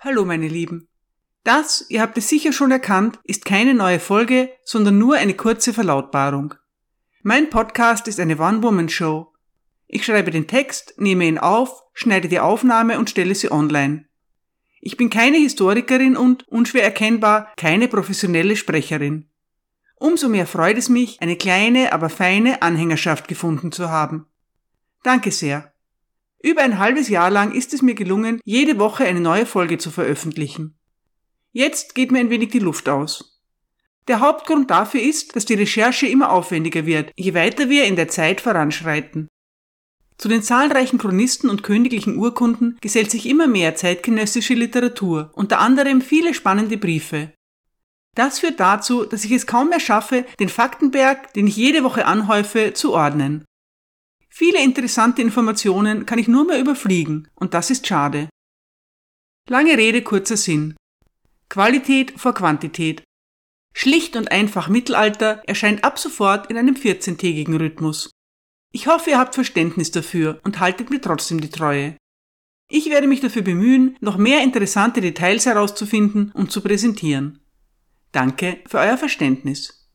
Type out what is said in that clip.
Hallo meine Lieben. Das, ihr habt es sicher schon erkannt, ist keine neue Folge, sondern nur eine kurze Verlautbarung. Mein Podcast ist eine One-Woman-Show. Ich schreibe den Text, nehme ihn auf, schneide die Aufnahme und stelle sie online. Ich bin keine Historikerin und, unschwer erkennbar, keine professionelle Sprecherin. Umso mehr freut es mich, eine kleine, aber feine Anhängerschaft gefunden zu haben. Danke sehr. Über ein halbes Jahr lang ist es mir gelungen, jede Woche eine neue Folge zu veröffentlichen. Jetzt geht mir ein wenig die Luft aus. Der Hauptgrund dafür ist, dass die Recherche immer aufwendiger wird, je weiter wir in der Zeit voranschreiten. Zu den zahlreichen Chronisten und königlichen Urkunden gesellt sich immer mehr zeitgenössische Literatur, unter anderem viele spannende Briefe. Das führt dazu, dass ich es kaum mehr schaffe, den Faktenberg, den ich jede Woche anhäufe, zu ordnen. Viele interessante Informationen kann ich nur mehr überfliegen, und das ist schade. Lange Rede, kurzer Sinn. Qualität vor Quantität. Schlicht und einfach Mittelalter erscheint ab sofort in einem 14-tägigen Rhythmus. Ich hoffe, ihr habt Verständnis dafür und haltet mir trotzdem die Treue. Ich werde mich dafür bemühen, noch mehr interessante Details herauszufinden und zu präsentieren. Danke für euer Verständnis.